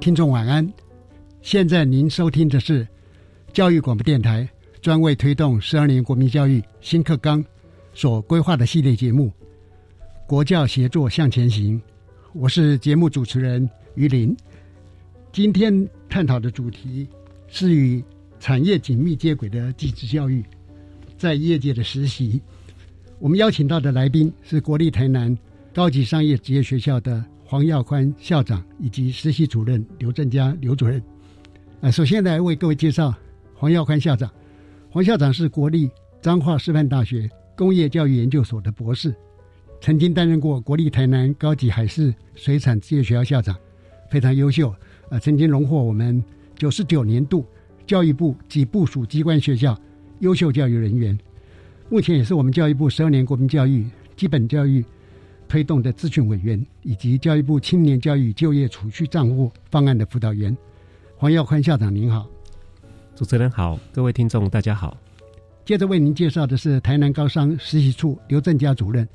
听众晚安，现在您收听的是教育广播电台专为推动十二年国民教育新课纲所规划的系列节目《国教协作向前行》，我是节目主持人于林。今天探讨的主题是与产业紧密接轨的技职教育在业界的实习。我们邀请到的来宾是国立台南高级商业职业学校的。黄耀宽校长以及实习主任刘正佳刘主任，啊，首先来为各位介绍黄耀宽校长。黄校长是国立彰化师范大学工业教育研究所的博士，曾经担任过国立台南高级海事水产职业学校校长，非常优秀。啊，曾经荣获我们九十九年度教育部及部属机关学校优秀教育人员，目前也是我们教育部十二年国民教育基本教育。推动的咨询委员以及教育部青年教育就业储蓄账户方案的辅导员黄耀宽校长您好，主持人好，各位听众大家好。接着为您介绍的是台南高商实习处刘正佳主任，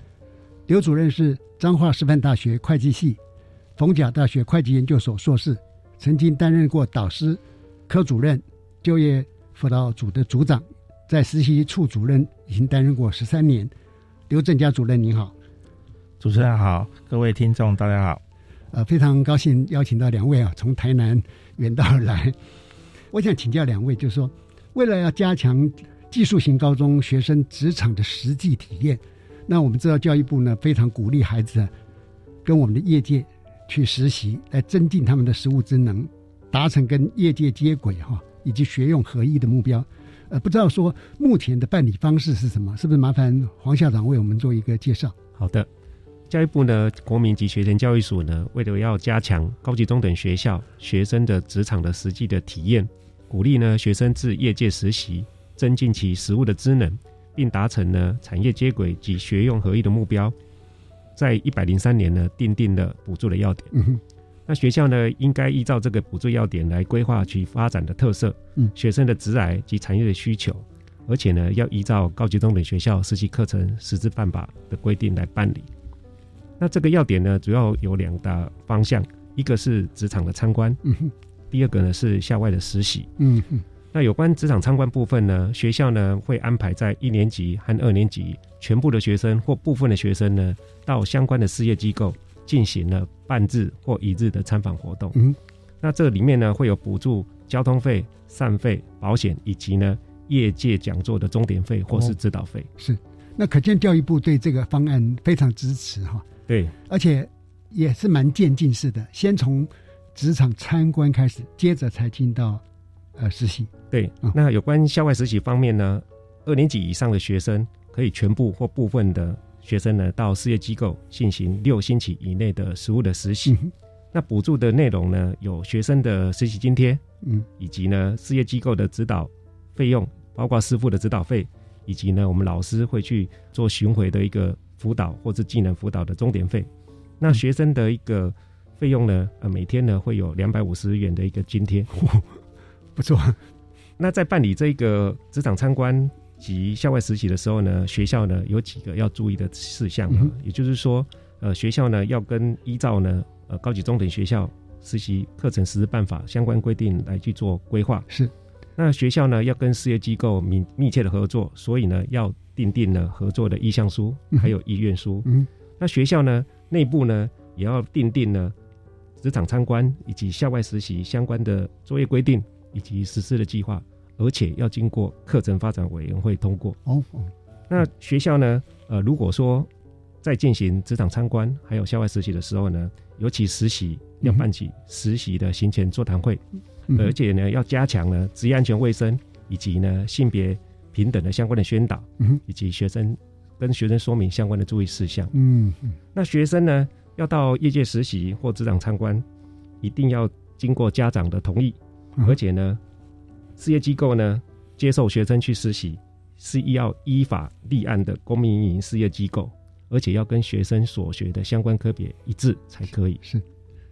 刘主任是彰化师范大学会计系、逢甲大学会计研究所硕士，曾经担任过导师、科主任、就业辅导组的组长，在实习处主任已经担任过十三年。刘正佳主任您好。主持人好，各位听众大家好，呃，非常高兴邀请到两位啊，从台南远道而来。我想请教两位，就是说，为了要加强技术型高中学生职场的实际体验，那我们知道教育部呢非常鼓励孩子跟我们的业界去实习，来增进他们的实务职能，达成跟业界接轨哈，以及学用合一的目标。呃，不知道说目前的办理方式是什么？是不是麻烦黄校长为我们做一个介绍？好的。教育部呢，国民及学前教育署呢，为了要加强高级中等学校学生的职场的实际的体验，鼓励呢学生至业界实习，增进其实务的职能，并达成呢产业接轨及学用合一的目标，在一百零三年呢，定定了补助的要点。那学校呢，应该依照这个补助要点来规划其发展的特色，学生的职涯及产业的需求，而且呢，要依照高级中等学校实习课程实质办法的规定来办理。那这个要点呢，主要有两大方向，一个是职场的参观，嗯第二个呢是校外的实习，嗯哼。那有关职场参观部分呢，学校呢会安排在一年级和二年级全部的学生或部分的学生呢，到相关的事业机构进行了半日或一日的参访活动。嗯，那这里面呢会有补助交通费、膳费、保险以及呢业界讲座的钟点费或是指导费。是，那可见教育部对这个方案非常支持哈。对，而且也是蛮渐进式的，先从职场参观开始，接着才进到呃实习。对，那有关校外实习方面呢，二年级以上的学生可以全部或部分的学生呢到事业机构进行六星期以内的实务的实习。那补助的内容呢，有学生的实习津贴，嗯，以及呢事业机构的指导费用，包括师傅的指导费，以及呢我们老师会去做巡回的一个。辅导或者技能辅导的终点费，那学生的一个费用呢？呃，每天呢会有两百五十元的一个津贴。不错。那在办理这个职场参观及校外实习的时候呢，学校呢有几个要注意的事项啊，也就是说，呃，学校呢要跟依照呢呃高级中等学校实习课程实施办法相关规定来去做规划。是。那学校呢要跟事业机构密密切的合作，所以呢要订定了合作的意向书，还有意愿书。嗯。那学校呢内部呢也要订定了职场参观以及校外实习相关的作业规定。以及实施的计划，而且要经过课程发展委员会通过。哦，那学校呢？呃，如果说在进行职场参观还有校外实习的时候呢，尤其实习要办起实习的行前座谈会，而且呢要加强呢职业安全卫生以及呢性别平等的相关的宣导，以及学生跟学生说明相关的注意事项。嗯嗯，那学生呢要到业界实习或职场参观，一定要经过家长的同意。而且呢，事业机构呢接受学生去实习，是要依法立案的公民营事业机构，而且要跟学生所学的相关科别一致才可以。是，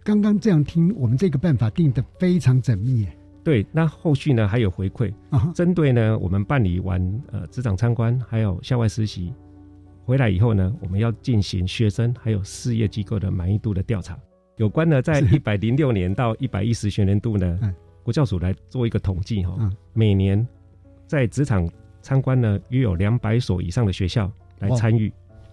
刚刚这样听，我们这个办法定的非常缜密。对，那后续呢还有回馈，针对呢我们办理完呃职场参观还有校外实习回来以后呢，我们要进行学生还有事业机构的满意度的调查。有关呢，在一百零六年到一百一十学年度呢。国教署来做一个统计哈，每年在职场参观呢，约有两百所以上的学校来参与，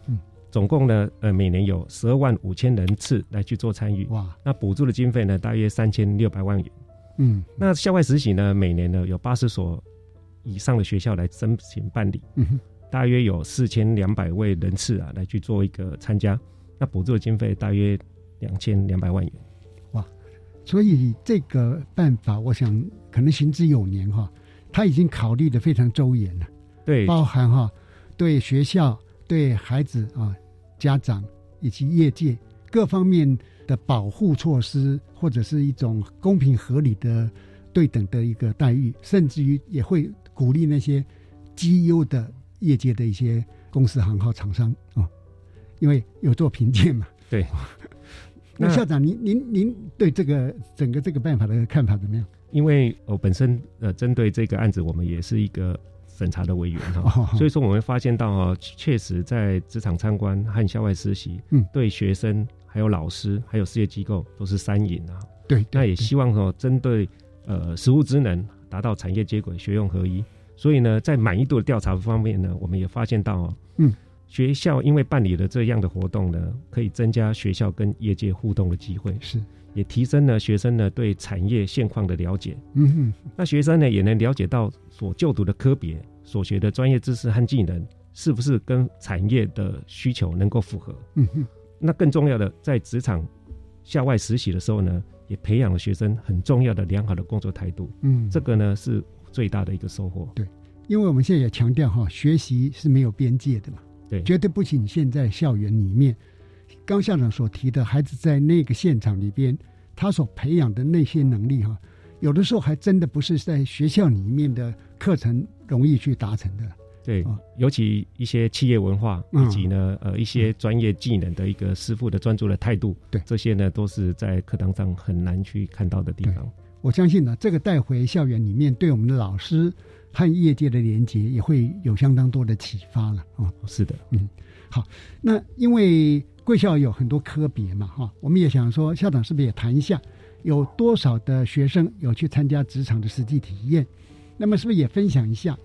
嗯，总共呢，呃，每年有十二万五千人次来去做参与，哇，那补助的经费呢，大约三千六百万元，嗯，那校外实习呢，每年呢有八十所以上的学校来申请办理，嗯大约有四千两百位人次啊来去做一个参加，那补助的经费大约两千两百万元。哇所以这个办法，我想可能行之有年哈，他已经考虑的非常周延了，对，包含哈对学校、对孩子啊、家长以及业界各方面的保护措施，或者是一种公平合理的对等的一个待遇，甚至于也会鼓励那些绩优的业界的一些公司行号厂商啊，因为有做评鉴嘛，对。那校长，您您您对这个整个这个办法的看法怎么样？因为我本身呃，针对这个案子，我们也是一个审查的委员哈，所以说我们会发现到哈，确实在职场参观和校外实习，嗯，对学生、还有老师、还有事业机构都是三赢啊。对，那也希望说针对呃实务职能达到产业接轨、学用合一。所以呢，在满意度的调查方面呢，我们也发现到哦，嗯。学校因为办理了这样的活动呢，可以增加学校跟业界互动的机会，是也提升了学生呢对产业现况的了解。嗯哼，那学生呢也能了解到所就读的科别、所学的专业知识和技能是不是跟产业的需求能够符合。嗯哼，那更重要的，在职场校外实习的时候呢，也培养了学生很重要的良好的工作态度。嗯，这个呢是最大的一个收获。对，因为我们现在也强调哈，学习是没有边界的嘛。对，绝对不仅现在校园里面，刚校长所提的孩子在那个现场里边，他所培养的那些能力哈，有的时候还真的不是在学校里面的课程容易去达成的。对，尤其一些企业文化以及呢呃一些专业技能的一个师傅的专注的态度，对这些呢都是在课堂上很难去看到的地方。我相信呢，这个带回校园里面，对我们的老师。和业界的连接也会有相当多的启发了啊！是的，嗯，好，那因为贵校有很多科别嘛，哈，我们也想说，校长是不是也谈一下，有多少的学生有去参加职场的实际体验？那么是不是也分享一下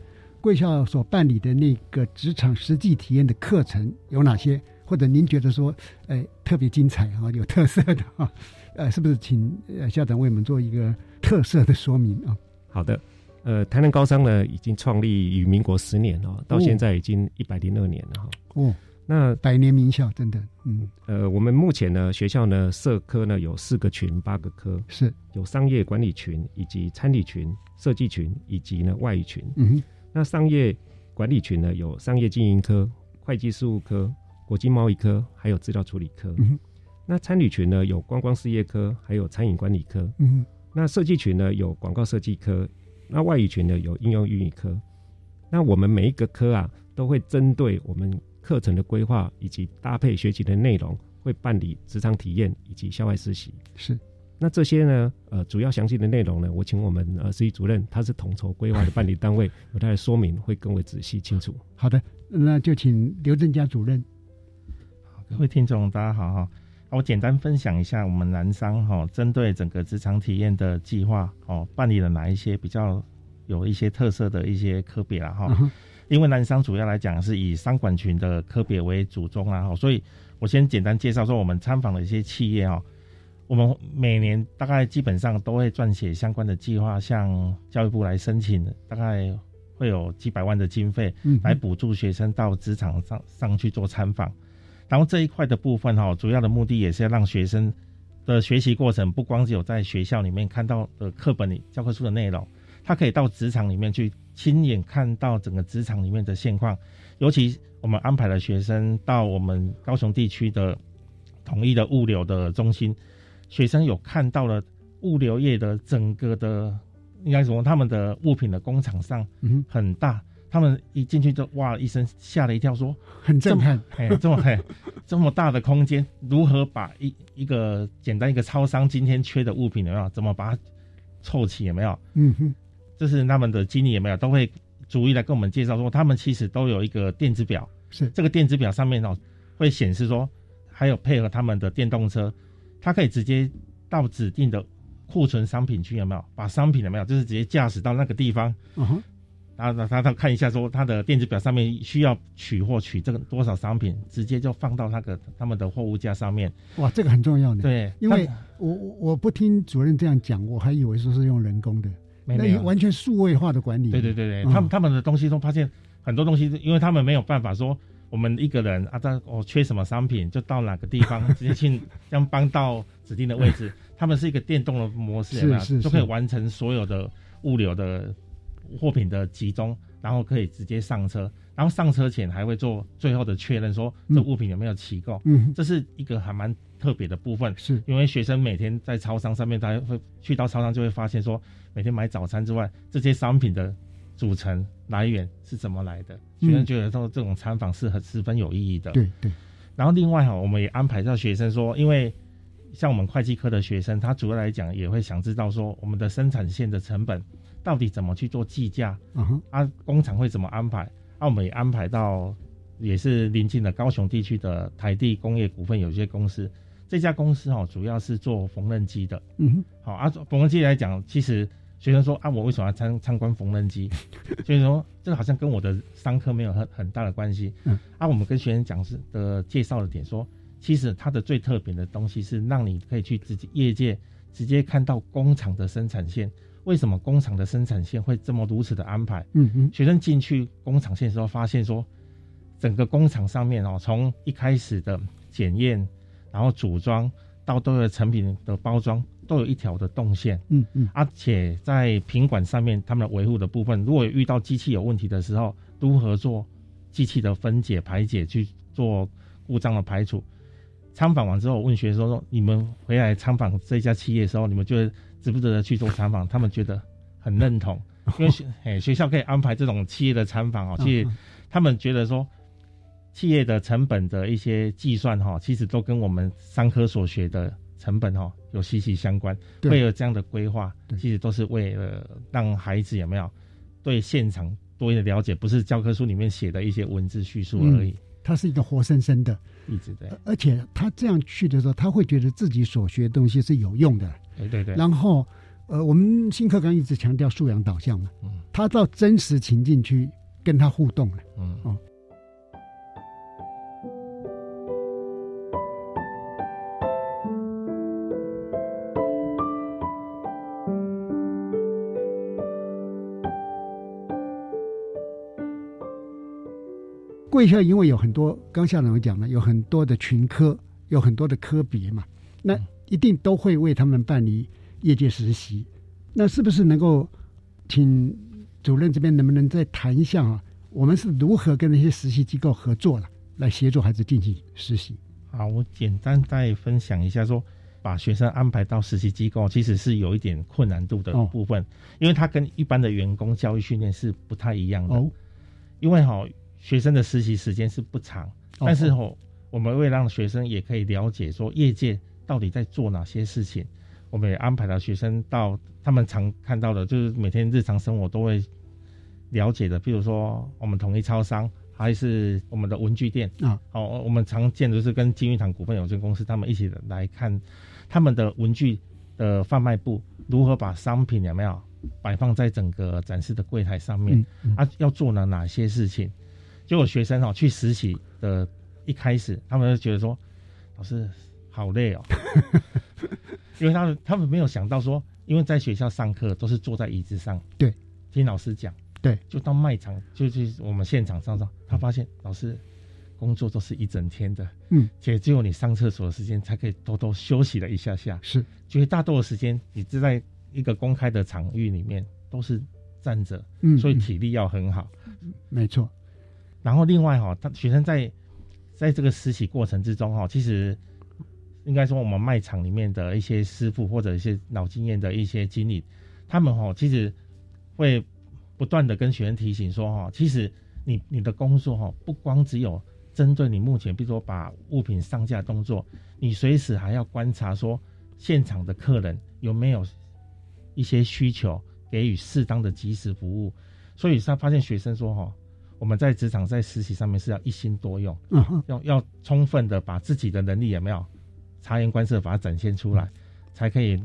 贵校所办理的那个职场实际体验的课程有哪些？或者您觉得说，哎，特别精彩啊，有特色的啊？呃，是不是请校长为我们做一个特色的说明啊？好的。呃，台南高商呢，已经创立于民国十年哦，到现在已经一百零二年了哈。哦，那百年名校，真的，嗯，呃，我们目前呢，学校呢，社科呢有四个群，八个科，是有商业管理群，以及参理群、设计群，以及呢外语群。嗯，那商业管理群呢，有商业经营科、会计事务科、国际贸易科，还有资料处理科。嗯，那参旅群呢，有观光事业科，还有餐饮管理科。嗯，那设计群呢，有广告设计科。那外语群呢有应用英语科，那我们每一个科啊都会针对我们课程的规划以及搭配学习的内容，会办理职场体验以及校外实习。是，那这些呢，呃，主要详细的内容呢，我请我们呃实习主任，他是统筹规划的办理单位，有他的说明会更为仔细清楚。好的，那就请刘正佳主任。各位听众，大家好哈。我简单分享一下我们南商哈，针对整个职场体验的计划哦，办理了哪一些比较有一些特色的一些科别了哈。因为南商主要来讲是以商管群的科别为主中啊，所以我先简单介绍说我们参访的一些企业哦。我们每年大概基本上都会撰写相关的计划，向教育部来申请，大概会有几百万的经费来补助学生到职场上上去做参访。然后这一块的部分哈，主要的目的也是要让学生的学习过程不光只有在学校里面看到的课本里教科书的内容，他可以到职场里面去亲眼看到整个职场里面的现况。尤其我们安排了学生到我们高雄地区的统一的物流的中心。学生有看到了物流业的整个的，应该说他们的物品的工厂上，嗯，很大。他们一进去就哇一声吓了一跳，说很震撼，哎，这么嘿这么大的空间，如何把一一个简单一个超商今天缺的物品有没有？怎么把它凑齐有没有？嗯哼，这是他们的经历有没有？都会逐一来跟我们介绍说，他们其实都有一个电子表，是这个电子表上面哦会显示说，还有配合他们的电动车。他可以直接到指定的库存商品区，有没有？把商品有没有？就是直接驾驶到那个地方，嗯哼，然后他他看一下，说他的电子表上面需要取货取这个多少商品，直接就放到那个他们的货物架上面。哇，这个很重要的。对，因为我我不听主任这样讲，我还以为说是用人工的，那完全数位化的管理。对对对对，他们他们的东西都发现很多东西，因为他们没有办法说。我们一个人啊，在我缺什么商品，就到哪个地方直接去将搬到指定的位置。他们是一个电动的模式，是是，就可以完成所有的物流的货品的集中，然后可以直接上车。然后上车前还会做最后的确认，说这物品有没有齐购。嗯，这是一个还蛮特别的部分，是因为学生每天在超商上面，他会去到超商就会发现说，每天买早餐之外，这些商品的。组成来源是怎么来的？学生觉得说这种参访是很十分有意义的。对对。然后另外哈，我们也安排到学生说，因为像我们会计科的学生，他主要来讲也会想知道说，我们的生产线的成本到底怎么去做计价？嗯。啊，工厂会怎么安排？啊，我们也安排到也是临近的高雄地区的台地工业股份有限公司。这家公司哈，主要是做缝纫机的。嗯哼。好啊，缝纫机来讲，其实。学生说：“啊，我为什么要参参观缝纫机？” 所以说，这个好像跟我的商科没有很很大的关系。嗯，啊，我们跟学生讲是的介绍的点说，其实它的最特别的东西是让你可以去直接业界直接看到工厂的生产线。为什么工厂的生产线会这么如此的安排？嗯嗯，学生进去工厂线的时候，发现说，整个工厂上面哦，从一开始的检验，然后组装到都有成品的包装。都有一条的动线，嗯嗯，而且在品管上面，他们的维护的部分，如果遇到机器有问题的时候，如何做机器的分解排解，去做故障的排除。参访完之后，问学生说：“你们回来参访这家企业的时候，你们觉得值不值得去做参访？”他们觉得很认同，因为学哎学校可以安排这种企业的参访哦，其实他们觉得说，企业的成本的一些计算哈，其实都跟我们商科所学的。成本哈有息息相关，会有这样的规划，其实都是为了让孩子有没有对现场多一点了解，不是教科书里面写的一些文字叙述而已。他是一个活生生的，一直在。而且他这样去的时候，他会觉得自己所学的东西是有用的。对对对。然后，呃，我们新课纲一直强调素养导向嘛，嗯，他到真实情境去跟他互动了，嗯哦。贵校因为有很多，刚校长讲了，有很多的群科，有很多的科别嘛，那一定都会为他们办理业界实习。那是不是能够请主任这边能不能再谈一下啊？我们是如何跟那些实习机构合作了，来协助孩子进行实习？好，我简单再分享一下，说把学生安排到实习机构，其实是有一点困难度的部分，因为他跟一般的员工教育训练是不太一样的。哦，因为哈。学生的实习时间是不长，但是吼，我们为让学生也可以了解说业界到底在做哪些事情，我我们也安排了学生到他们常看到的，就是每天日常生活都会了解的，比如说我们统一超商，还是我们的文具店啊。哦，我们常见的是跟金玉堂股份有限公司他们一起来看他们的文具的贩卖部如何把商品有没有摆放在整个展示的柜台上面啊？要做了哪些事情？就有学生哦去实习的一开始，他们就觉得说，老师好累哦，因为他们他们没有想到说，因为在学校上课都是坐在椅子上，对，听老师讲，对，就到卖场就去我们现场上上，他发现老师工作都是一整天的，嗯，且只有你上厕所的时间才可以偷偷休息了一下下，是，绝大多数时间你是在一个公开的场域里面都是站着，嗯，所以体力要很好，没错。然后另外哈，他学生在在这个实习过程之中哈，其实应该说我们卖场里面的一些师傅或者一些老经验的一些经理，他们哈其实会不断的跟学生提醒说哈，其实你你的工作哈不光只有针对你目前，比如说把物品上架动作，你随时还要观察说现场的客人有没有一些需求，给予适当的及时服务。所以他发现学生说哈。我们在职场在实习上面是要一心多用，嗯要要充分的把自己的能力有没有察言观色，把它展现出来，才可以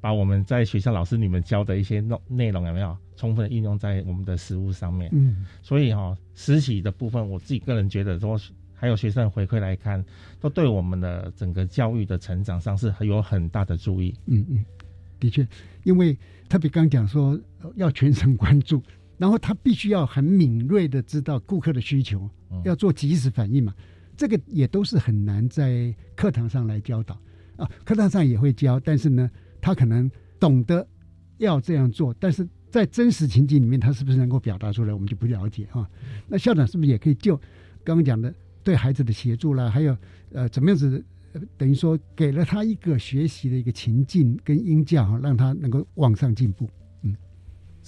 把我们在学校老师你们教的一些内内容有没有充分的应用在我们的实务上面。嗯，所以哈，实习的部分，我自己个人觉得说，还有学生回馈来看，都对我们的整个教育的成长上是有很大的注意。嗯嗯，的确，因为特别刚讲说要全神贯注。然后他必须要很敏锐的知道顾客的需求，要做及时反应嘛。这个也都是很难在课堂上来教导啊。课堂上也会教，但是呢，他可能懂得要这样做，但是在真实情境里面，他是不是能够表达出来，我们就不了解哈。那校长是不是也可以就刚刚讲的对孩子的协助啦，还有呃怎么样子，等于说给了他一个学习的一个情境跟音教哈，让他能够往上进步。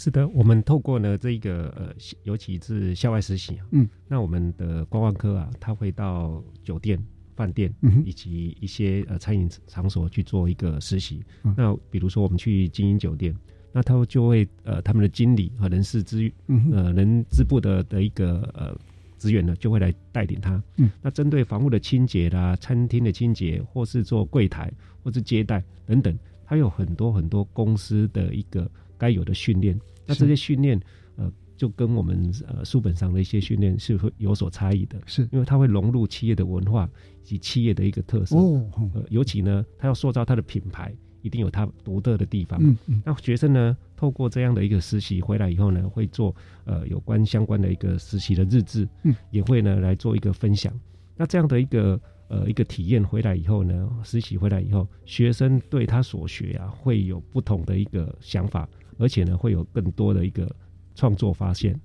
是的，我们透过呢这个呃，尤其是校外实习啊，嗯，那我们的观光科啊，他会到酒店、饭店以及一些呃餐饮场所去做一个实习。那比如说我们去经营酒店，那他就会呃他们的经理和人事资呃人资部的的一个呃职员呢，就会来带领他。嗯，那针对房屋的清洁啦、餐厅的清洁，或是做柜台或是接待等等，他有很多很多公司的一个该有的训练。那这些训练，呃，就跟我们呃书本上的一些训练是会有所差异的，是因为它会融入企业的文化以及企业的一个特色。哦，呃，尤其呢，它要塑造它的品牌，一定有它独特的地方。嗯嗯。那学生呢，透过这样的一个实习回来以后呢，会做呃有关相关的一个实习的日志，嗯，也会呢来做一个分享。那这样的一个呃一个体验回来以后呢，实习回来以后，学生对他所学啊，会有不同的一个想法。而且呢，会有更多的一个创作发现，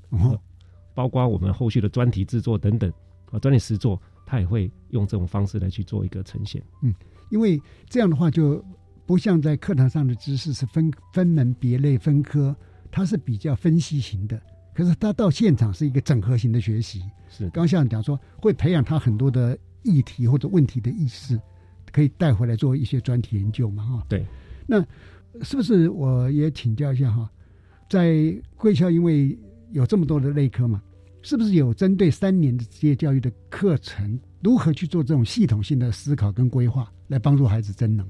包括我们后续的专题制作等等啊，专题实作，他也会用这种方式来去做一个呈现。嗯，因为这样的话就不像在课堂上的知识是分分门别类分科，它是比较分析型的。可是他到现场是一个整合型的学习。是，刚像讲说会培养他很多的议题或者问题的意识，可以带回来做一些专题研究嘛？哈，对，那。是不是我也请教一下哈，在贵校因为有这么多的内科嘛，是不是有针对三年的职业教育的课程，如何去做这种系统性的思考跟规划，来帮助孩子增能？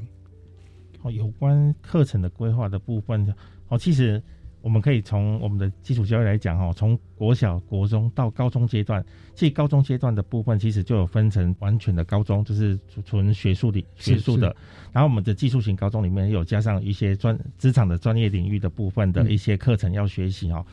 哦，有关课程的规划的部分，哦，其实。我们可以从我们的基础教育来讲，哈，从国小、国中到高中阶段，其实高中阶段的部分其实就有分成完全的高中，就是纯学术的、学术的。然后我们的技术型高中里面有加上一些专职场的专业领域的部分的一些课程要学习哈。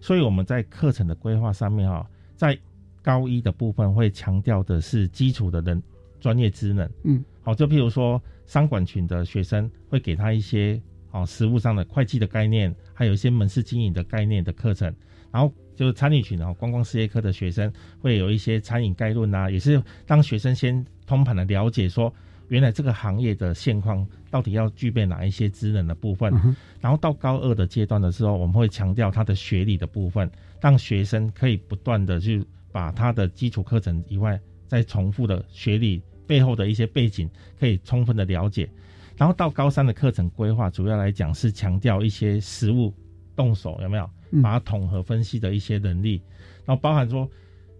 所以我们在课程的规划上面哈，在高一的部分会强调的是基础的人专业职能，嗯，好，就譬如说商管群的学生会给他一些。哦，实务上的会计的概念，还有一些门市经营的概念的课程，然后就是餐饮群哦，观光事业科的学生会有一些餐饮概论啊，也是让学生先通盘的了解说，原来这个行业的现况到底要具备哪一些职能的部分。然后到高二的阶段的时候，我们会强调他的学理的部分，让学生可以不断的去把他的基础课程以外，再重复的学理背后的一些背景可以充分的了解。然后到高三的课程规划，主要来讲是强调一些实物动手有没有，把它统合分析的一些能力，然后包含说，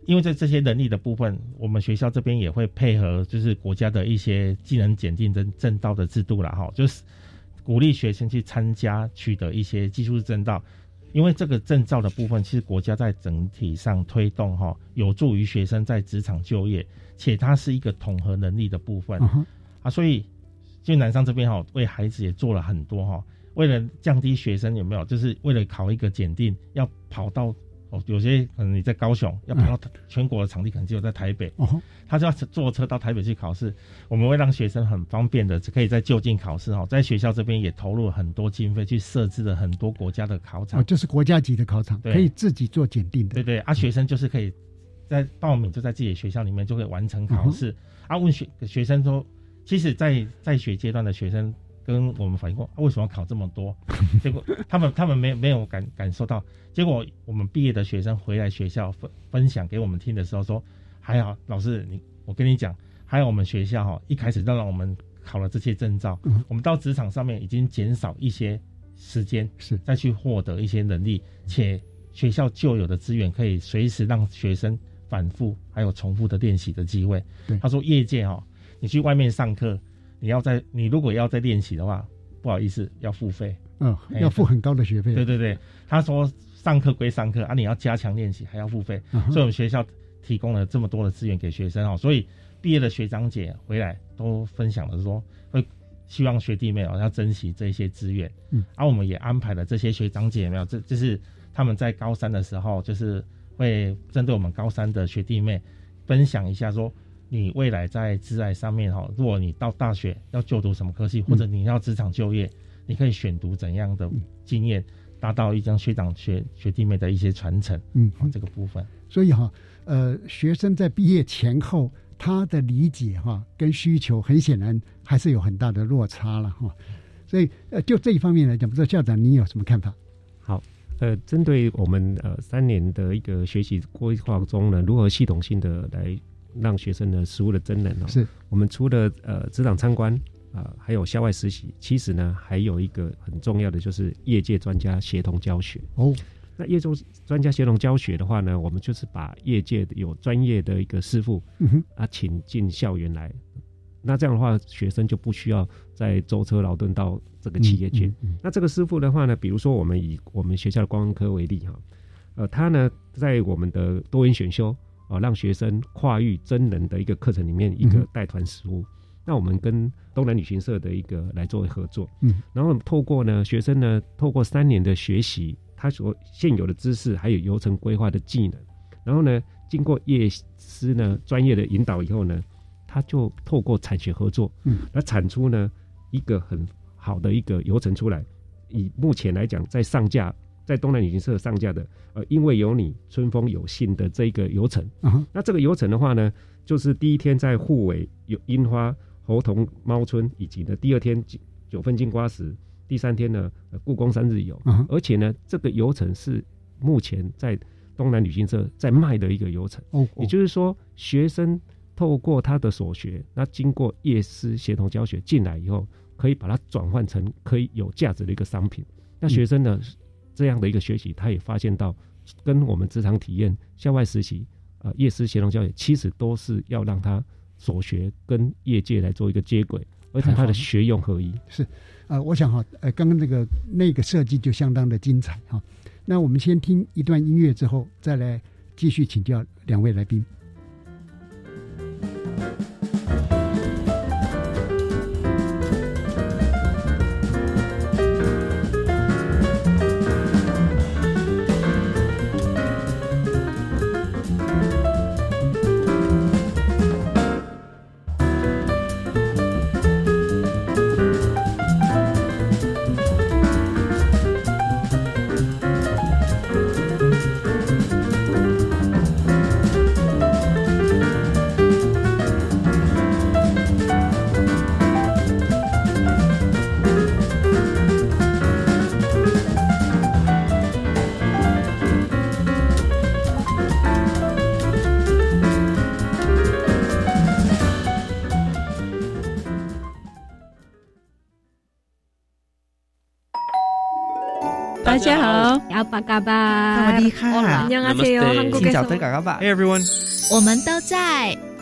因为在这些能力的部分，我们学校这边也会配合，就是国家的一些技能检定证证道的制度了哈，就是鼓励学生去参加取得一些技术证照。因为这个证照的部分，其实国家在整体上推动哈，有助于学生在职场就业，且它是一个统合能力的部分。啊，所以就南商这边哈，为孩子也做了很多哈，为了降低学生有没有，就是为了考一个检定要跑到。哦，有些可能你在高雄要跑到全国的场地，可能只有在台北，他就要坐车到台北去考试。我们会让学生很方便的，可以在就近考试。哈，在学校这边也投入了很多经费去设置了很多国家的考场。哦，就是国家级的考场，可以自己做检定的。对对，啊，学生就是可以在报名，就在自己的学校里面就可以完成考试。啊，问学学生说，其实，在在学阶段的学生。跟我们反映过，为什么考这么多？结果他们他们没没有感感受到。结果我们毕业的学生回来学校分分享给我们听的时候说，还好老师你我跟你讲，还有我们学校哈，一开始让让我们考了这些证照，我们到职场上面已经减少一些时间，是再去获得一些能力，且学校旧有的资源可以随时让学生反复还有重复的练习的机会。他说业界哈，你去外面上课。你要在你如果要再练习的话，不好意思，要付费。嗯，要付很高的学费。对对对，他说上课归上课啊，你要加强练习还要付费。所以我们学校提供了这么多的资源给学生哦，所以毕业的学长姐回来都分享了说，会希望学弟妹哦要珍惜这些资源。嗯，而我们也安排了这些学长姐没有，这就是他们在高三的时候，就是会针对我们高三的学弟妹分享一下说。你未来在职爱上面哈，如果你到大学要就读什么科系，或者你要职场就业，你可以选读怎样的经验，达到一张学长学学弟妹的一些传承。嗯，这个部分。所以哈，呃，学生在毕业前后，他的理解哈跟需求，很显然还是有很大的落差了哈。所以呃，就这一方面来讲，不知道校长你有什么看法？好，呃，针对我们呃三年的一个学习规划中呢，如何系统性的来。让学生的实物的真人哦，是我们除了呃职场参观啊，还有校外实习，其实呢还有一个很重要的就是业界专家协同教学哦。那业界专家协同教学的话呢，我们就是把业界有专业的一个师傅啊请进校园来，那这样的话学生就不需要再舟车劳顿到这个企业去。那这个师傅的话呢，比如说我们以我们学校的观光科为例哈，呃，他呢在我们的多元选修。啊，让学生跨域真人的一个课程里面一个带团实务，那我们跟东南旅行社的一个来作为合作，嗯，然后透过呢学生呢透过三年的学习，他所现有的知识还有流程规划的技能，然后呢经过业师呢专业的引导以后呢，他就透过产学合作，嗯，来产出呢一个很好的一个流程出来，以目前来讲在上架。在东南旅行社上架的，呃，因为有你，春风有信的这个游程，那这个游程的话呢，就是第一天在护尾有樱花、猴童猫村，以及呢第二天九九份金瓜石，第三天呢故宫三日游，而且呢这个游程是目前在东南旅行社在卖的一个游程，也就是说学生透过他的所学，那经过夜师协同教学进来以后，可以把它转换成可以有价值的一个商品，那学生呢？这样的一个学习，他也发现到，跟我们职场体验、校外实习、呃，业师协同教育，其实都是要让他所学跟业界来做一个接轨，而且他的学用合一。是，呃，我想哈，呃，刚刚那个那个设计就相当的精彩哈。那我们先听一段音乐之后，再来继续请教两位来宾。嘎巴，好，晚上好，欢迎收听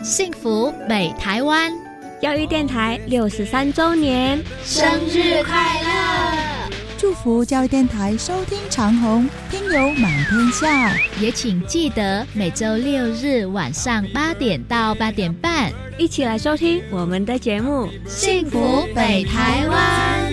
《幸福美台湾》教育电台六十三周年。生日快乐！祝福教育电台收听长虹，听友满天下。也请记得每周六日晚上八点到八点半，一起来收听我们的节目《幸福北台湾》。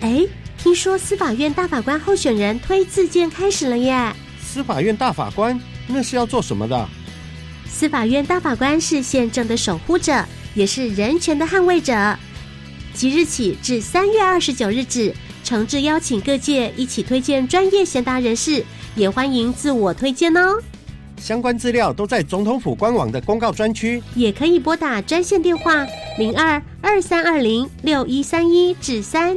哎，听说司法院大法官候选人推自荐开始了耶！司法院大法官那是要做什么的？司法院大法官是宪政的守护者，也是人权的捍卫者。即日起至三月二十九日止，诚挚邀请各界一起推荐专业贤达人士，也欢迎自我推荐哦。相关资料都在总统府官网的公告专区，也可以拨打专线电话零二二三二零六一三一至三。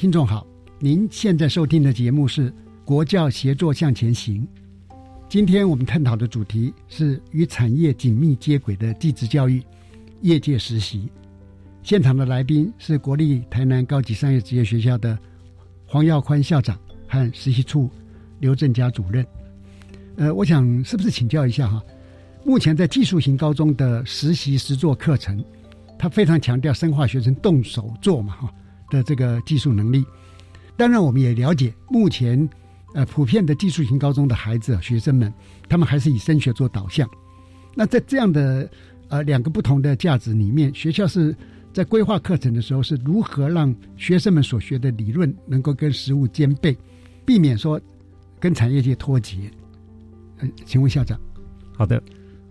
听众好，您现在收听的节目是《国教协作向前行》。今天我们探讨的主题是与产业紧密接轨的技职教育、业界实习。现场的来宾是国立台南高级商业职业学校的黄耀宽校长和实习处刘正佳主任。呃，我想是不是请教一下哈？目前在技术型高中的实习实作课程，他非常强调深化学生动手做嘛哈。的这个技术能力，当然我们也了解，目前呃普遍的技术型高中的孩子学生们，他们还是以升学做导向。那在这样的呃两个不同的价值里面，学校是在规划课程的时候，是如何让学生们所学的理论能够跟实物兼备，避免说跟产业界脱节？呃，请问校长。好的，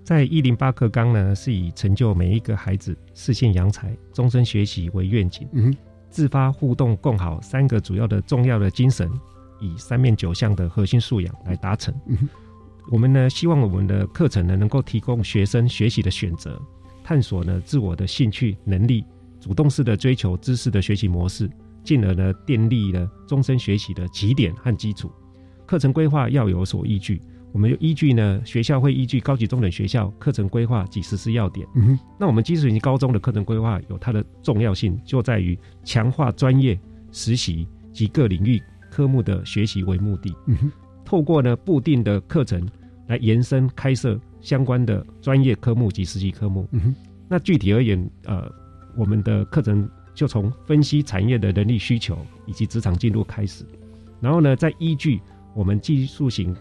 在一零八课纲呢，是以成就每一个孩子实现扬才、终身学习为愿景。嗯。自发互动共好三个主要的重要的精神，以三面九项的核心素养来达成。我们呢，希望我们的课程呢，能够提供学生学习的选择，探索呢自我的兴趣能力，主动式的追求知识的学习模式，进而呢建立了终身学习的起点和基础。课程规划要有所依据。我们就依据呢，学校会依据高级中等学校课程规划及实施要点。嗯哼，那我们基础型高中的课程规划有它的重要性，就在于强化专业实习及各领域科目的学习为目的。嗯哼，透过呢固定的课程来延伸开设相关的专业科目及实习科目。嗯哼，那具体而言，呃，我们的课程就从分析产业的人力需求以及职场进入开始，然后呢，再依据我们技术型。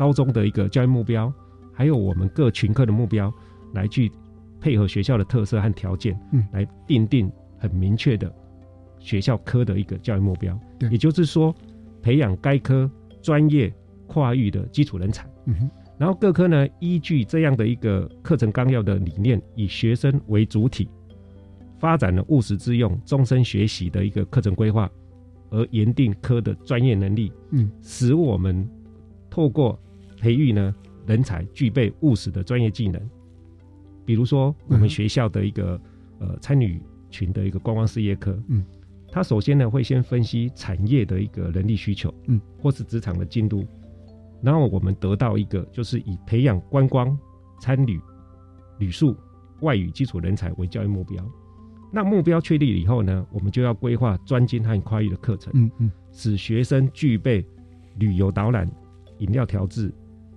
高中的一个教育目标，还有我们各群科的目标，来去配合学校的特色和条件，嗯，来定定很明确的学校科的一个教育目标。对，也就是说，培养该科专业跨域的基础人才。嗯哼，然后各科呢，依据这样的一个课程纲要的理念，以学生为主体，发展了务实之用、终身学习的一个课程规划，而研定科的专业能力。嗯，使我们透过培育呢人才具备务实的专业技能，比如说我们学校的一个呃参与群的一个观光事业科，嗯，他首先呢会先分析产业的一个人力需求，嗯，或是职场的进度，然后我们得到一个就是以培养观光参旅、旅宿、外语基础人才为教育目标。那目标确立以后呢，我们就要规划专精和跨域的课程，嗯嗯，使学生具备旅游导览、饮料调制、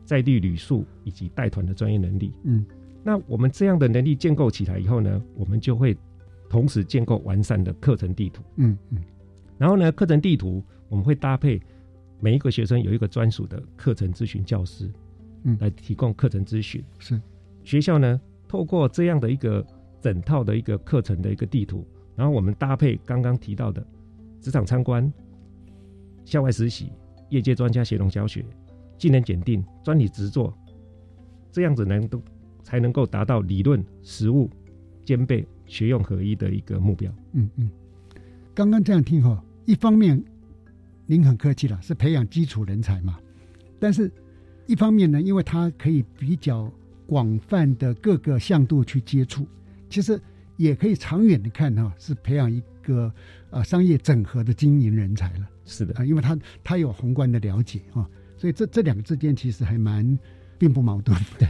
在地旅宿以及带团的专业能力。嗯，那我们这样的能力建构起来以后呢，我们就会同时建构完善的课程地图。嗯嗯，然后呢，课程地图我们会搭配每一个学生有一个专属的课程咨询教师，嗯，来提供课程咨询。是学校呢，透过这样的一个。整套的一个课程的一个地图，然后我们搭配刚刚提到的职场参观、校外实习、业界专家协同教学、技能检定、专题执作，这样子能都才能够达到理论实务兼备、学用合一的一个目标。嗯嗯，刚刚这样听哈，一方面您很客气了，是培养基础人才嘛，但是一方面呢，因为它可以比较广泛的各个向度去接触。其实也可以长远的看哈，是培养一个呃商业整合的经营人才了。是的啊，因为他他有宏观的了解啊，所以这这两个之间其实还蛮并不矛盾。对，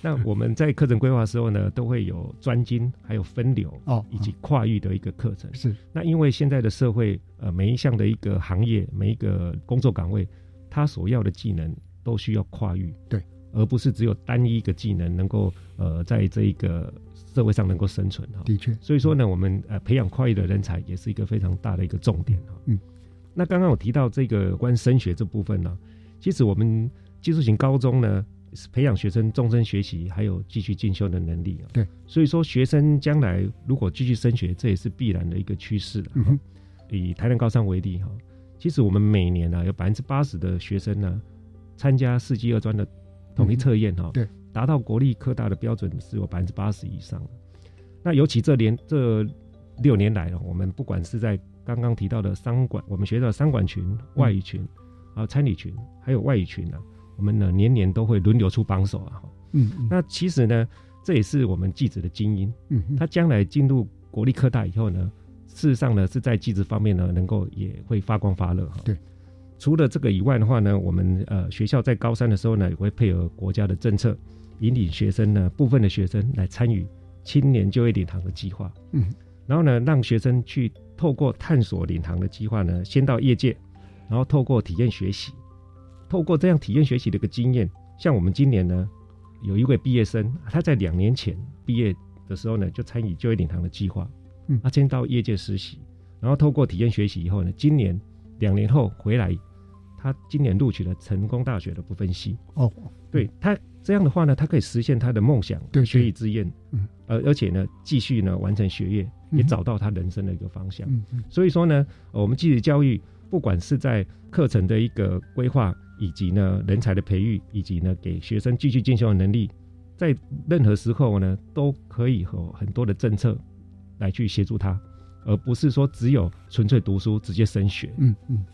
那我们在课程规划时候呢，都会有专精，还有分流哦，以及跨域的一个课程。是，那因为现在的社会呃每一项的一个行业，每一个工作岗位，他所要的技能都需要跨域。对，而不是只有单一一个技能能够呃在这一个。社会上能够生存哈，的确，所以说呢，我们呃培养跨域的人才也是一个非常大的一个重点哈。嗯，那刚刚我提到这个关升学这部分呢，其实我们技术型高中呢是培养学生终身学习还有继续进修的能力啊。对，所以说学生将来如果继续升学，这也是必然的一个趋势了。嗯以台南高三为例哈，其实我们每年呢有百分之八十的学生呢参加四级二专的统一测验哈。对。达到国立科大的标准是有百分之八十以上。那尤其这年这六年来了，我们不管是在刚刚提到的商管，我们学校商管群、外语群啊、参理群，还有外语群呢，我们呢年年都会轮流出榜首啊。嗯，那其实呢，这也是我们记者的精英。嗯，他将来进入国立科大以后呢，事实上呢是在记者方面呢，能够也会发光发热哈。对。除了这个以外的话呢，我们呃学校在高三的时候呢，也会配合国家的政策。引领学生呢，部分的学生来参与青年就业领航的计划，嗯，然后呢，让学生去透过探索领航的计划呢，先到业界，然后透过体验学习，透过这样体验学习的一个经验，像我们今年呢，有一位毕业生，他在两年前毕业的时候呢，就参与就业领航的计划，嗯，他先到业界实习，然后透过体验学习以后呢，今年两年后回来，他今年录取了成功大学的部分系，哦，对他。这样的话呢，他可以实现他的梦想，对学以致用，嗯，而而且呢，继续呢完成学业，也找到他人生的一个方向。嗯嗯，所以说呢，我们继续教育，不管是在课程的一个规划，以及呢人才的培育，以及呢给学生继续进修的能力，在任何时候呢，都可以和很多的政策来去协助他，而不是说只有纯粹读书直接升学。嗯嗯，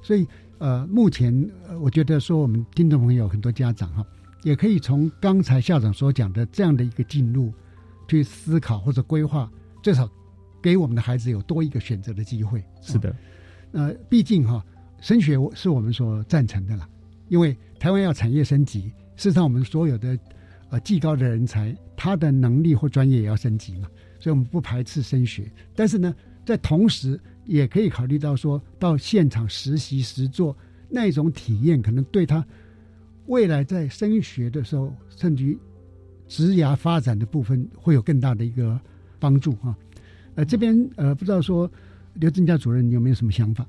所以呃，目前我觉得说我们听众朋友很多家长哈。也可以从刚才校长所讲的这样的一个进入，去思考或者规划，最少给我们的孩子有多一个选择的机会。是的，呃，毕竟哈，升学是我们所赞成的啦，因为台湾要产业升级，事实上我们所有的呃技高的人才，他的能力或专业也要升级嘛，所以我们不排斥升学，但是呢，在同时也可以考虑到说到现场实习实做那种体验，可能对他。未来在升学的时候，甚至于职涯发展的部分，会有更大的一个帮助哈。呃，这边呃，不知道说刘正佳主任你有没有什么想法？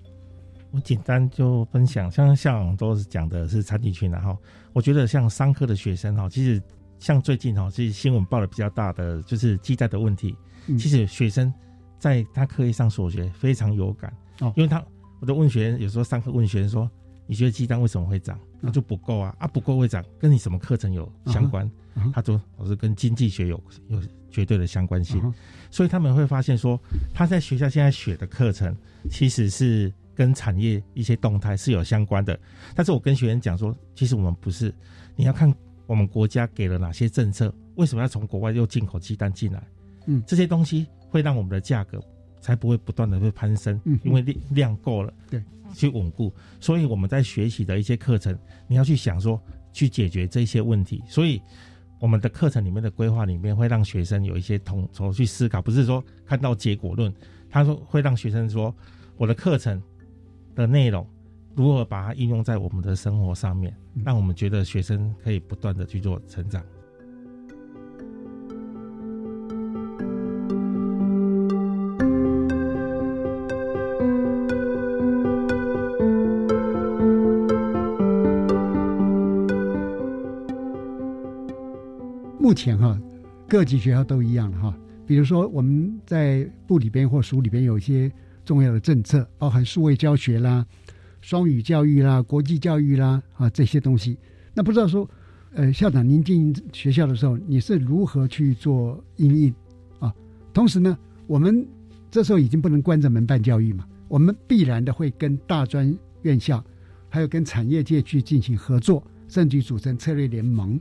我简单就分享，像校长都是讲的是产体群然后我觉得像商科的学生哈，其实像最近哈，其实新闻报的比较大的就是鸡蛋的问题。其实学生在他课业上所学非常有感哦，因为他我都问学员有时候上课问学生说。你觉得鸡蛋为什么会涨？那就不够啊！啊，不够会长，跟你什么课程有相关？他说，我是跟经济学有有绝对的相关性。所以他们会发现说，他在学校现在学的课程其实是跟产业一些动态是有相关的。但是我跟学员讲说，其实我们不是，你要看我们国家给了哪些政策，为什么要从国外又进口鸡蛋进来？嗯，这些东西会让我们的价格才不会不断的会攀升，因为量量够了。对。去稳固，所以我们在学习的一些课程，你要去想说去解决这些问题。所以我们的课程里面的规划里面会让学生有一些统筹去思考，不是说看到结果论，他说会让学生说我的课程的内容如何把它应用在我们的生活上面，让我们觉得学生可以不断的去做成长。前哈，各级学校都一样哈。比如说，我们在部里边或署里边有一些重要的政策，包含数位教学啦、双语教育啦、国际教育啦啊这些东西。那不知道说，呃，校长您进学校的时候，你是如何去做应应啊？同时呢，我们这时候已经不能关着门办教育嘛，我们必然的会跟大专院校，还有跟产业界去进行合作，甚至组成策略联盟。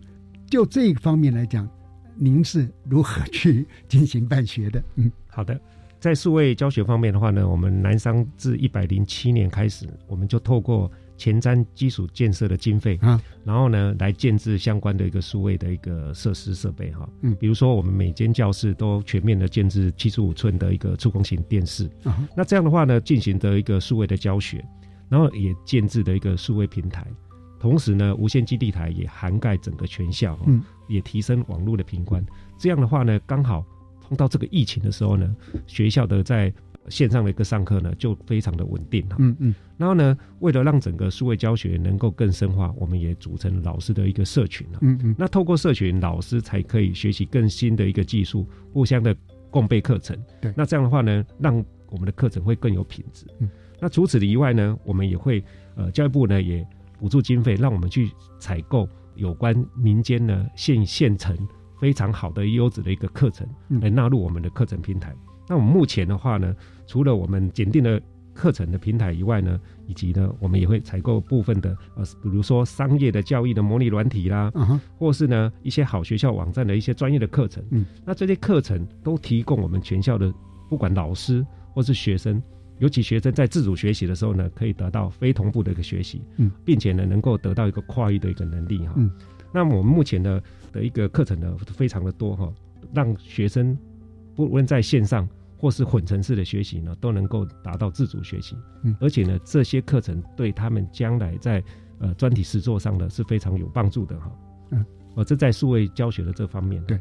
就这一方面来讲，您是如何去进行办学的？嗯，好的，在数位教学方面的话呢，我们南商自一百零七年开始，我们就透过前瞻基础建设的经费啊，然后呢，来建制相关的一个数位的一个设施设备哈。嗯，比如说我们每间教室都全面的建制七十五寸的一个触控型电视啊，那这样的话呢，进行的一个数位的教学，然后也建制的一个数位平台。同时呢，无线基地台也涵盖整个全校，嗯，也提升网络的频宽。这样的话呢，刚好碰到这个疫情的时候呢，学校的在线上的一个上课呢，就非常的稳定哈。嗯嗯。然后呢，为了让整个数位教学能够更深化，我们也组成老师的一个社群了。嗯嗯。那透过社群，老师才可以学习更新的一个技术，互相的共备课程。对。那这样的话呢，让我们的课程会更有品质。嗯。那除此以外呢，我们也会呃，教育部呢也。补助经费，让我们去采购有关民间的现现成非常好的优质的一个课程，来纳入我们的课程平台。那我们目前的话呢，除了我们检定的课程的平台以外呢，以及呢，我们也会采购部分的呃，比如说商业的教育的模拟软体啦，或是呢一些好学校网站的一些专业的课程。嗯，那这些课程都提供我们全校的不管老师或是学生。尤其学生在自主学习的时候呢，可以得到非同步的一个学习，嗯，并且呢，能够得到一个跨域的一个能力哈。嗯，那么我们目前的的一个课程呢，非常的多哈，让学生不论在线上或是混成式的学习呢，都能够达到自主学习。嗯，而且呢，这些课程对他们将来在呃专题实作上呢是非常有帮助的哈。嗯，哦，这在数位教学的这方面。对。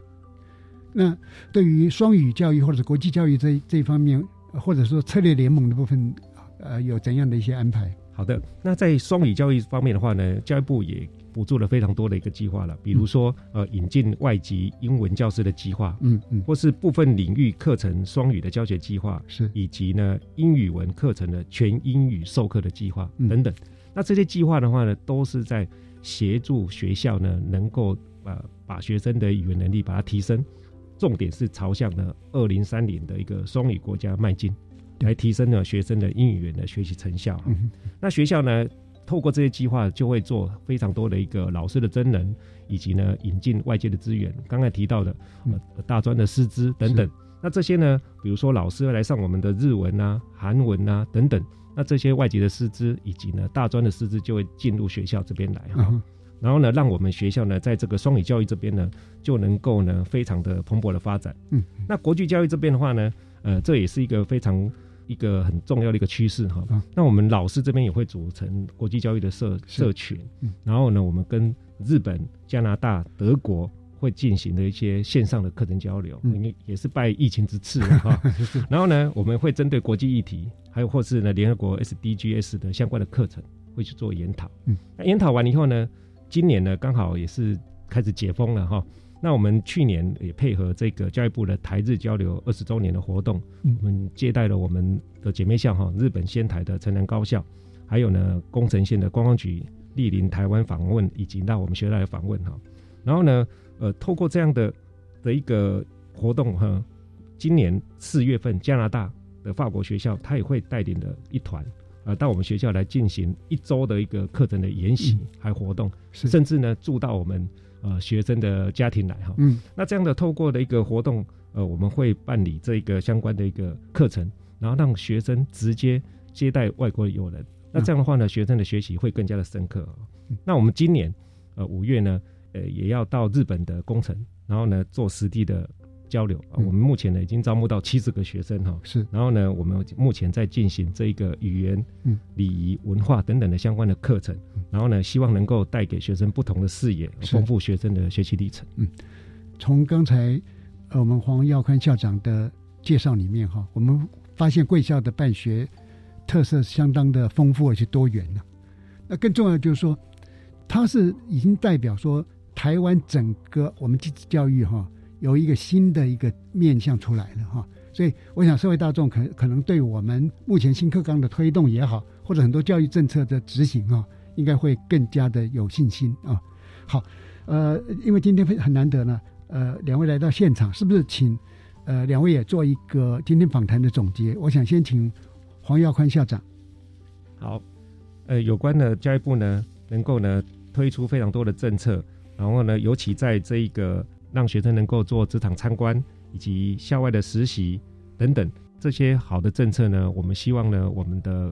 那对于双语教育或者国际教育这这一方面。或者说策略联盟的部分，呃，有怎样的一些安排？好的，那在双语教育方面的话呢，教育部也补助了非常多的一个计划了，比如说呃，引进外籍英文教师的计划，嗯嗯，或是部分领域课程双语的教学计划，是以及呢英语文课程的全英语授课的计划等等。那这些计划的话呢，都是在协助学校呢能够呃把学生的语言能力把它提升。重点是朝向呢二零三零的一个双语国家迈进，来提升呢学生的英语言的学习成效。那学校呢，透过这些计划，就会做非常多的一个老师的真人，以及呢引进外界的资源。刚才提到的呃大专的师资等等。那这些呢，比如说老师来上我们的日文啊、韩文啊等等，那这些外籍的师资以及呢大专的师资就会进入学校这边来哈。然后呢，让我们学校呢，在这个双语教育这边呢，就能够呢，非常的蓬勃的发展。嗯，那国际教育这边的话呢，呃，这也是一个非常一个很重要的一个趋势哈。那我们老师这边也会组成国际教育的社社群，然后呢，我们跟日本、加拿大、德国会进行的一些线上的课程交流，因为也是拜疫情之赐哈。然后呢，我们会针对国际议题，还有或是呢联合国 SDGs 的相关的课程，会去做研讨。嗯，那研讨完以后呢？今年呢，刚好也是开始解封了哈。那我们去年也配合这个教育部的台日交流二十周年的活动，我们接待了我们的姐妹校哈，日本仙台的城南高校，还有呢宫城县的观光局莅临台湾访问，以及到我们学校来访问哈。然后呢，呃，透过这样的的一个活动哈，今年四月份加拿大的法国学校，他也会带领的一团。呃，到我们学校来进行一周的一个课程的研习还活动，甚至呢住到我们呃学生的家庭来哈。嗯，那这样的透过的一个活动，呃，我们会办理这一个相关的一个课程，然后让学生直接接待外国的友人。那这样的话呢，学生的学习会更加的深刻。那我们今年呃五月呢呃也要到日本的工程，然后呢做实地的交流啊。我们目前呢已经招募到七十个学生哈，是。然后呢，我们目前在进行这个语言、礼仪、文化等等的相关的课程，然后呢，希望能够带给学生不同的视野，丰富学生的学习历程。嗯，从刚才呃我们黄耀宽校长的介绍里面哈，我们发现贵校的办学特色相当的丰富而且多元呢。那更重要就是说，它是已经代表说台湾整个我们教育哈有一个新的一个面向出来了哈。所以我想社会大众可可能对我们目前新课纲的推动也好，或者很多教育政策的执行啊，应该会更加的有信心啊。好，呃，因为今天非很难得呢，呃，两位来到现场，是不是请呃两位也做一个今天访谈的总结？我想先请黄耀宽校长。好。呃，有关的教育部呢，能够呢推出非常多的政策，然后呢，尤其在这一个让学生能够做职场参观以及校外的实习等等这些好的政策呢，我们希望呢，我们的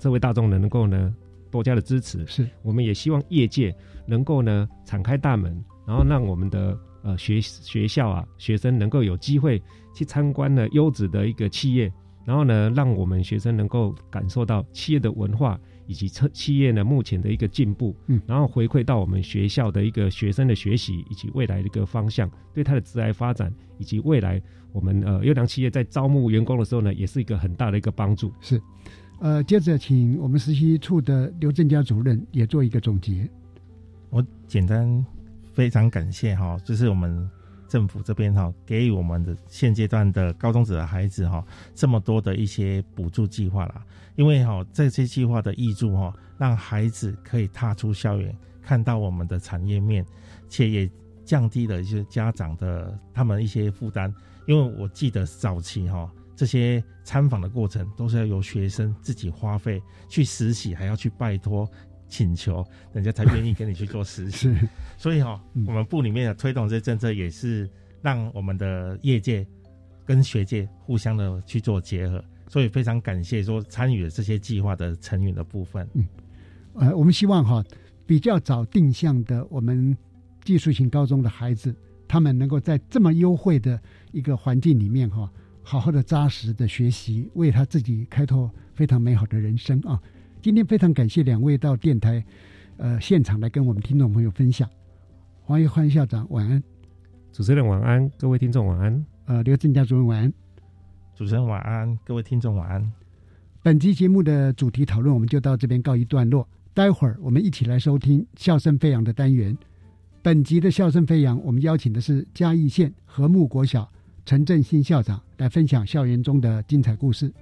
社会大众呢能够呢多加的支持。是，我们也希望业界能够呢敞开大门，然后让我们的呃学学校啊学生能够有机会去参观呢优质的一个企业，然后呢，让我们学生能够感受到企业的文化。以及企企业呢目前的一个进步，嗯，然后回馈到我们学校的一个学生的学习以及未来的一个方向，对他的职业发展以及未来我们呃优良企业在招募员工的时候呢，也是一个很大的一个帮助。是，呃，接着请我们实习处的刘正佳主任也做一个总结。我简单非常感谢哈，就是我们。政府这边哈，给予我们的现阶段的高中者的孩子哈，这么多的一些补助计划啦。因为哈，这些计划的益助哈，让孩子可以踏出校园，看到我们的产业面，且也降低了一些家长的他们一些负担。因为我记得早期哈，这些参访的过程都是要由学生自己花费去实习，还要去拜托。请求人家才愿意跟你去做实习，所以哈，我们部里面的推动这些政策也是让我们的业界跟学界互相的去做结合，所以非常感谢说参与了这些计划的成员的部分。嗯，呃，我们希望哈比较早定向的我们技术型高中的孩子，他们能够在这么优惠的一个环境里面哈，好好的扎实的学习，为他自己开拓非常美好的人生啊。今天非常感谢两位到电台，呃，现场来跟我们听众朋友分享。黄玉欢校长晚安，主持人晚安，各位听众晚安。呃，刘正佳主任晚安，主持人晚安，各位听众晚安。本期节目的主题讨论我们就到这边告一段落，待会儿我们一起来收听笑声飞扬的单元。本集的笑声飞扬，我们邀请的是嘉义县和睦国小陈振兴校长来分享校园中的精彩故事。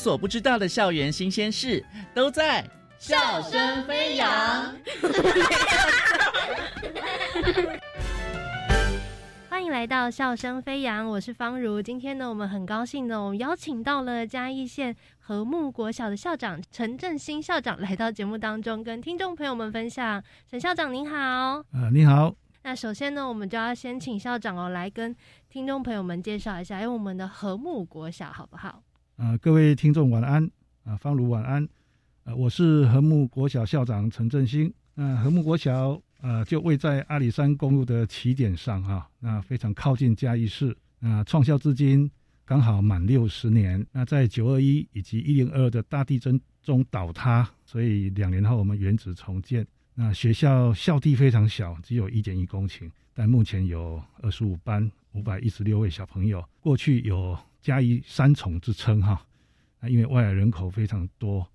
所不知道的校园新鲜事，都在笑声飞扬。欢迎来到笑声飞扬，我是方如。今天呢，我们很高兴呢，我们邀请到了嘉义县和睦国小的校长陈振兴校长来到节目当中，跟听众朋友们分享。陈校长您好，呃，你好。那首先呢，我们就要先请校长哦来跟听众朋友们介绍一下，因为我们的和睦国小好不好？呃，各位听众晚安，啊，方如晚安，呃，我是和睦国小校长陈振兴。那和睦国小，呃，就位在阿里山公路的起点上，哈，那非常靠近嘉义市。那创校至今刚好满六十年。那在九二一以及一零二的大地震中倒塌，所以两年后我们原址重建。那学校校地非常小，只有一点一公顷，但目前有二十五班，五百一十六位小朋友。过去有。加以三重之称哈，啊，因为外来人口非常多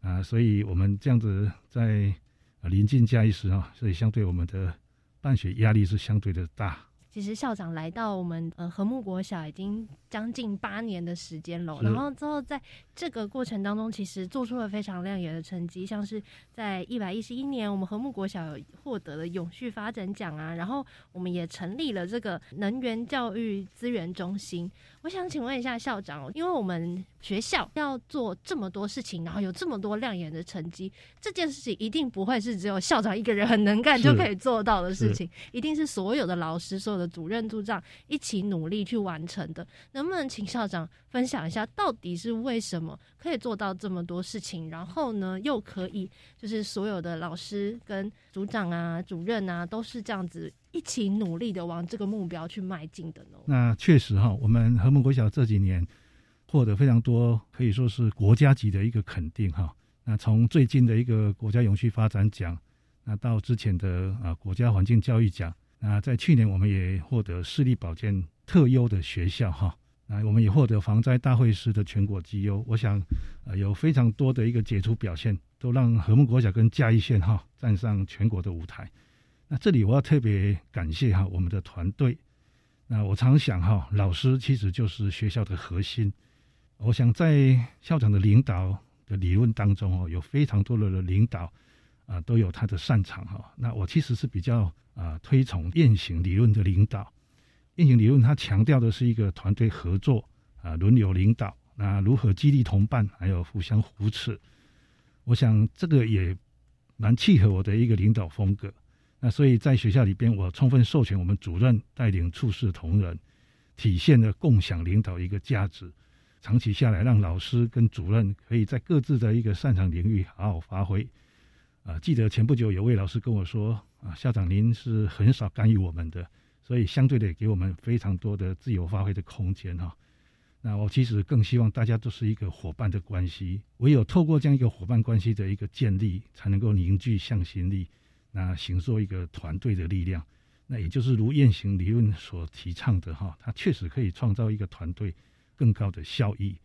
啊，所以我们这样子在临近嘉义时啊，所以相对我们的办学压力是相对的大。其实校长来到我们呃和睦国小已经将近八年的时间了，然后之后在这个过程当中，其实做出了非常亮眼的成绩，像是在一百一十一年，我们和睦国小获得了永续发展奖啊，然后我们也成立了这个能源教育资源中心。我想请问一下校长，因为我们学校要做这么多事情，然后有这么多亮眼的成绩，这件事情一定不会是只有校长一个人很能干就可以做到的事情，一定是所有的老师、所有的主任、组长一起努力去完成的。能不能请校长分享一下，到底是为什么可以做到这么多事情，然后呢，又可以就是所有的老师跟组长啊、主任啊，都是这样子一起努力的往这个目标去迈进的呢？那确实哈，我们和睦国小这几年获得非常多，可以说是国家级的一个肯定哈。那从最近的一个国家永续发展奖，那到之前的啊国家环境教育奖，那在去年我们也获得视力保健特优的学校哈。啊，我们也获得防灾大会师的全国绩优。我想，呃，有非常多的一个杰出表现，都让和睦国小跟嘉义县哈站上全国的舞台。那这里我要特别感谢哈我们的团队。那我常想哈，老师其实就是学校的核心。我想在校长的领导的理论当中哦，有非常多的领导啊都有他的擅长哈。那我其实是比较啊推崇雁行理论的领导。运行理论，它强调的是一个团队合作啊，轮流领导，那如何激励同伴，还有互相扶持。我想这个也蛮契合我的一个领导风格。那所以在学校里边，我充分授权我们主任带领处事同仁，体现了共享领导一个价值。长期下来，让老师跟主任可以在各自的一个擅长领域好好发挥。啊，记得前不久有位老师跟我说啊，校长您是很少干预我们的。所以相对的也，给我们非常多的自由发挥的空间哈。那我其实更希望大家都是一个伙伴的关系，唯有透过这样一个伙伴关系的一个建立，才能够凝聚向心力，那形塑一个团队的力量。那也就是如雁行理论所提倡的哈，它确实可以创造一个团队更高的效益。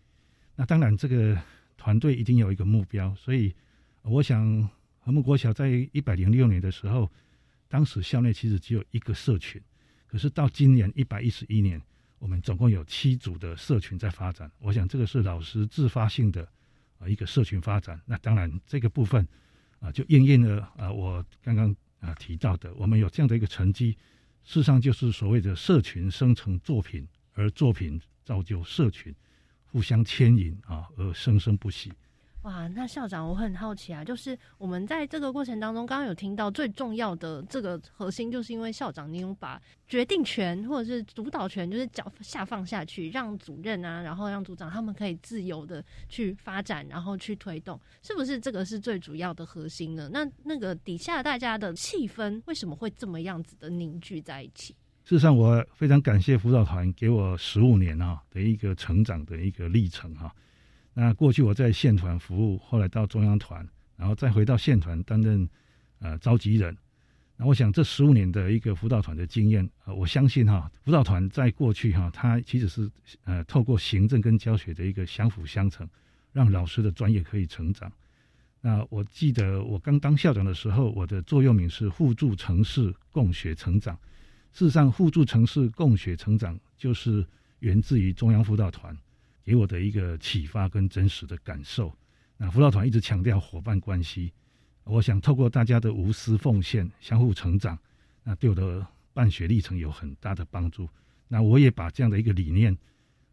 那当然，这个团队一定有一个目标。所以，我想和睦国小在一百零六年的时候，当时校内其实只有一个社群。可是到今年一百一十一年，我们总共有七组的社群在发展。我想这个是老师自发性的啊一个社群发展。那当然这个部分啊就应验了啊我刚刚啊提到的，我们有这样的一个成绩，事实上就是所谓的社群生成作品，而作品造就社群，互相牵引啊而生生不息。哇，那校长，我很好奇啊，就是我们在这个过程当中，刚刚有听到最重要的这个核心，就是因为校长你有把决定权或者是主导权，就是脚下放下去，让主任啊，然后让组长他们可以自由的去发展，然后去推动，是不是这个是最主要的核心呢？那那个底下大家的气氛为什么会这么样子的凝聚在一起？事实上，我非常感谢辅导团给我十五年啊的一个成长的一个历程哈。那过去我在县团服务，后来到中央团，然后再回到县团担任呃召集人。那我想这十五年的一个辅导团的经验啊，我相信哈，辅导团在过去哈，它其实是呃透过行政跟教学的一个相辅相成，让老师的专业可以成长。那我记得我刚当校长的时候，我的座右铭是互助城市共学成长。事实上，互助城市共学成长就是源自于中央辅导团。给我的一个启发跟真实的感受。那辅导团一直强调伙伴关系，我想透过大家的无私奉献、相互成长，那对我的办学历程有很大的帮助。那我也把这样的一个理念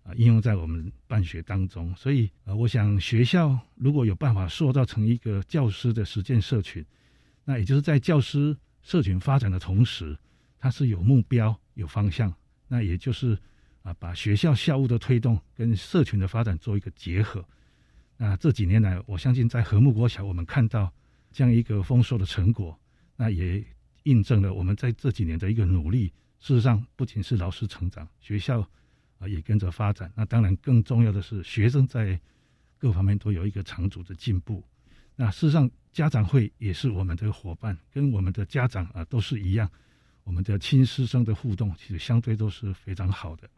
啊应用在我们办学当中。所以啊，我想学校如果有办法塑造成一个教师的实践社群，那也就是在教师社群发展的同时，它是有目标、有方向。那也就是。啊，把学校校务的推动跟社群的发展做一个结合。那这几年来，我相信在和睦国小，我们看到这样一个丰硕的成果，那也印证了我们在这几年的一个努力。事实上，不仅是老师成长，学校啊也跟着发展。那当然，更重要的是学生在各方面都有一个长足的进步。那事实上，家长会也是我们的伙伴，跟我们的家长啊都是一样，我们的亲师生的互动其实相对都是非常好的。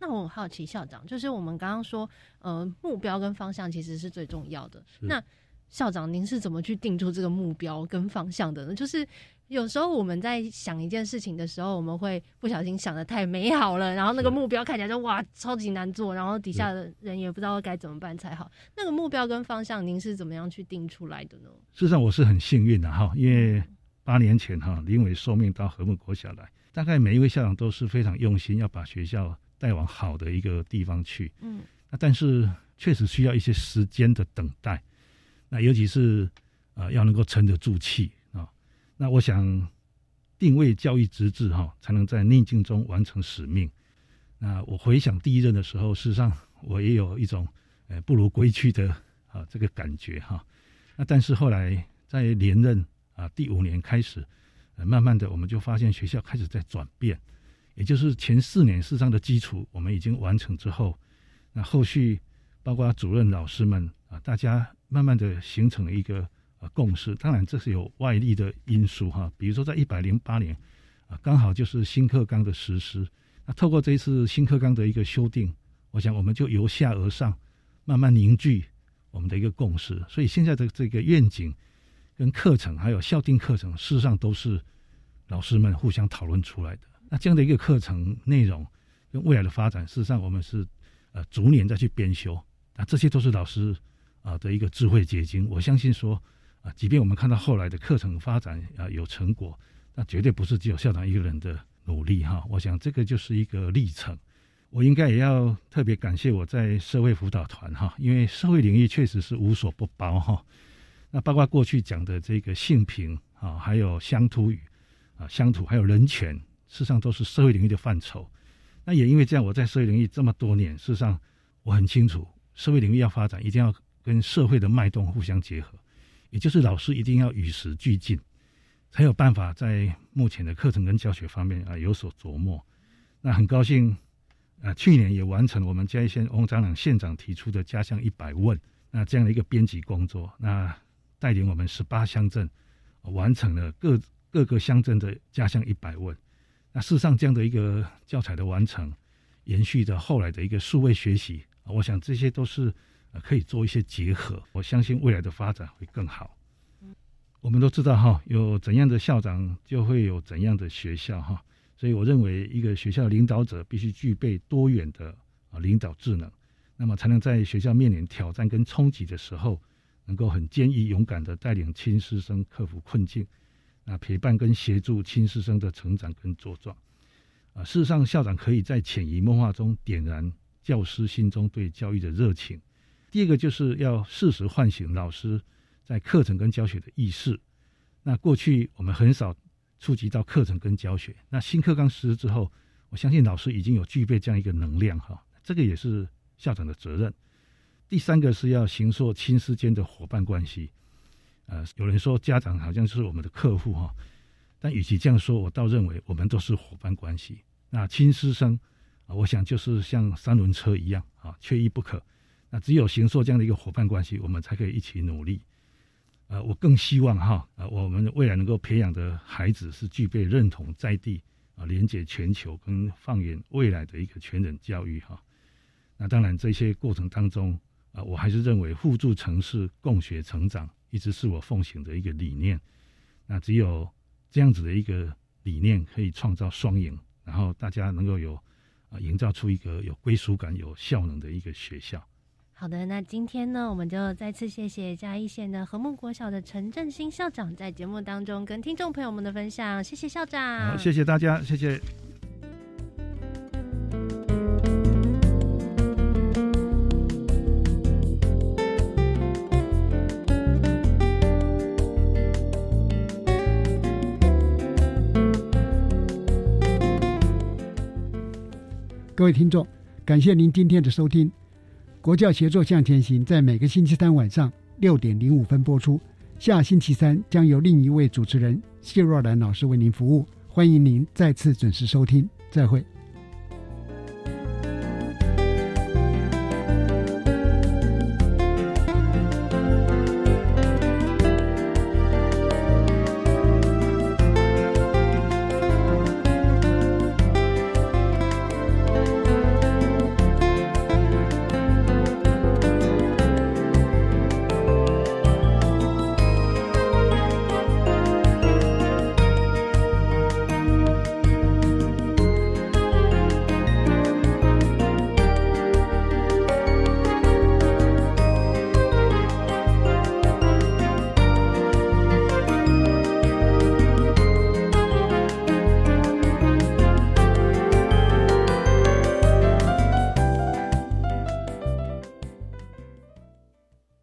那我很好奇，校长，就是我们刚刚说，呃，目标跟方向其实是最重要的。那校长您是怎么去定出这个目标跟方向的呢？就是有时候我们在想一件事情的时候，我们会不小心想的太美好了，然后那个目标看起来就哇超级难做，然后底下的人也不知道该怎么办才好。那个目标跟方向，您是怎么样去定出来的呢？事实上，我是很幸运的哈，因为八年前哈林伟受命到和睦国小来，大概每一位校长都是非常用心，要把学校带往好的一个地方去。嗯，那但是确实需要一些时间的等待，那尤其是呃要能够沉得住气啊。那我想，定位教育职责哈，才能在逆境中完成使命。那我回想第一任的时候，事实上我也有一种，呃，不如归去的啊这个感觉哈。那但是后来在连任啊第五年开始，呃，慢慢的我们就发现学校开始在转变，也就是前四年事实上的基础我们已经完成之后，那后续包括主任老师们啊，大家慢慢的形成了一个。呃，共识当然这是有外力的因素哈，比如说在一百零八年，啊，刚好就是新课纲的实施，那透过这一次新课纲的一个修订，我想我们就由下而上，慢慢凝聚我们的一个共识。所以现在的这个愿景、跟课程还有校定课程，事实上都是老师们互相讨论出来的。那这样的一个课程内容跟未来的发展，事实上我们是呃逐年再去编修，啊，这些都是老师啊的一个智慧结晶。我相信说。啊，即便我们看到后来的课程发展啊有成果，那绝对不是只有校长一个人的努力哈。我想这个就是一个历程。我应该也要特别感谢我在社会辅导团哈，因为社会领域确实是无所不包哈。那包括过去讲的这个性平啊，还有乡土语啊，乡土还有人权，事实上都是社会领域的范畴。那也因为这样，我在社会领域这么多年，事实上我很清楚，社会领域要发展，一定要跟社会的脉动互相结合。也就是老师一定要与时俱进，才有办法在目前的课程跟教学方面啊有所琢磨。那很高兴，啊，去年也完成我们嘉义县翁长朗县长提出的家乡一百问，那这样的一个编辑工作，那带领我们十八乡镇完成了各各个乡镇的家乡一百问。那事实上，这样的一个教材的完成，延续着后来的一个数位学习，我想这些都是。可以做一些结合，我相信未来的发展会更好。我们都知道哈，有怎样的校长就会有怎样的学校哈，所以我认为一个学校领导者必须具备多元的啊领导智能，那么才能在学校面临挑战跟冲击的时候，能够很坚毅勇敢的带领亲师生克服困境，那陪伴跟协助亲师生的成长跟茁壮。啊，事实上，校长可以在潜移默化中点燃教师心中对教育的热情。第二个就是要适时唤醒老师在课程跟教学的意识。那过去我们很少触及到课程跟教学，那新课纲实施之后，我相信老师已经有具备这样一个能量哈，这个也是校长的责任。第三个是要形塑亲师间的伙伴关系。呃，有人说家长好像是我们的客户哈，但与其这样说，我倒认为我们都是伙伴关系。那亲师生啊，我想就是像三轮车一样啊，缺一不可。那只有形塑这样的一个伙伴关系，我们才可以一起努力。呃，我更希望哈，呃，我们未来能够培养的孩子是具备认同在地啊，连接全球跟放眼未来的一个全人教育哈。那当然，这些过程当中啊，我还是认为互助城市共学成长一直是我奉行的一个理念。那只有这样子的一个理念，可以创造双赢，然后大家能够有啊，营造出一个有归属感、有效能的一个学校。好的，那今天呢，我们就再次谢谢嘉义县的和睦国小的陈振兴校长在节目当中跟听众朋友们的分享，谢谢校长，好，谢谢大家，谢谢。各位听众，感谢您今天的收听。国教协作向前行，在每个星期三晚上六点零五分播出。下星期三将由另一位主持人谢若兰老师为您服务，欢迎您再次准时收听。再会。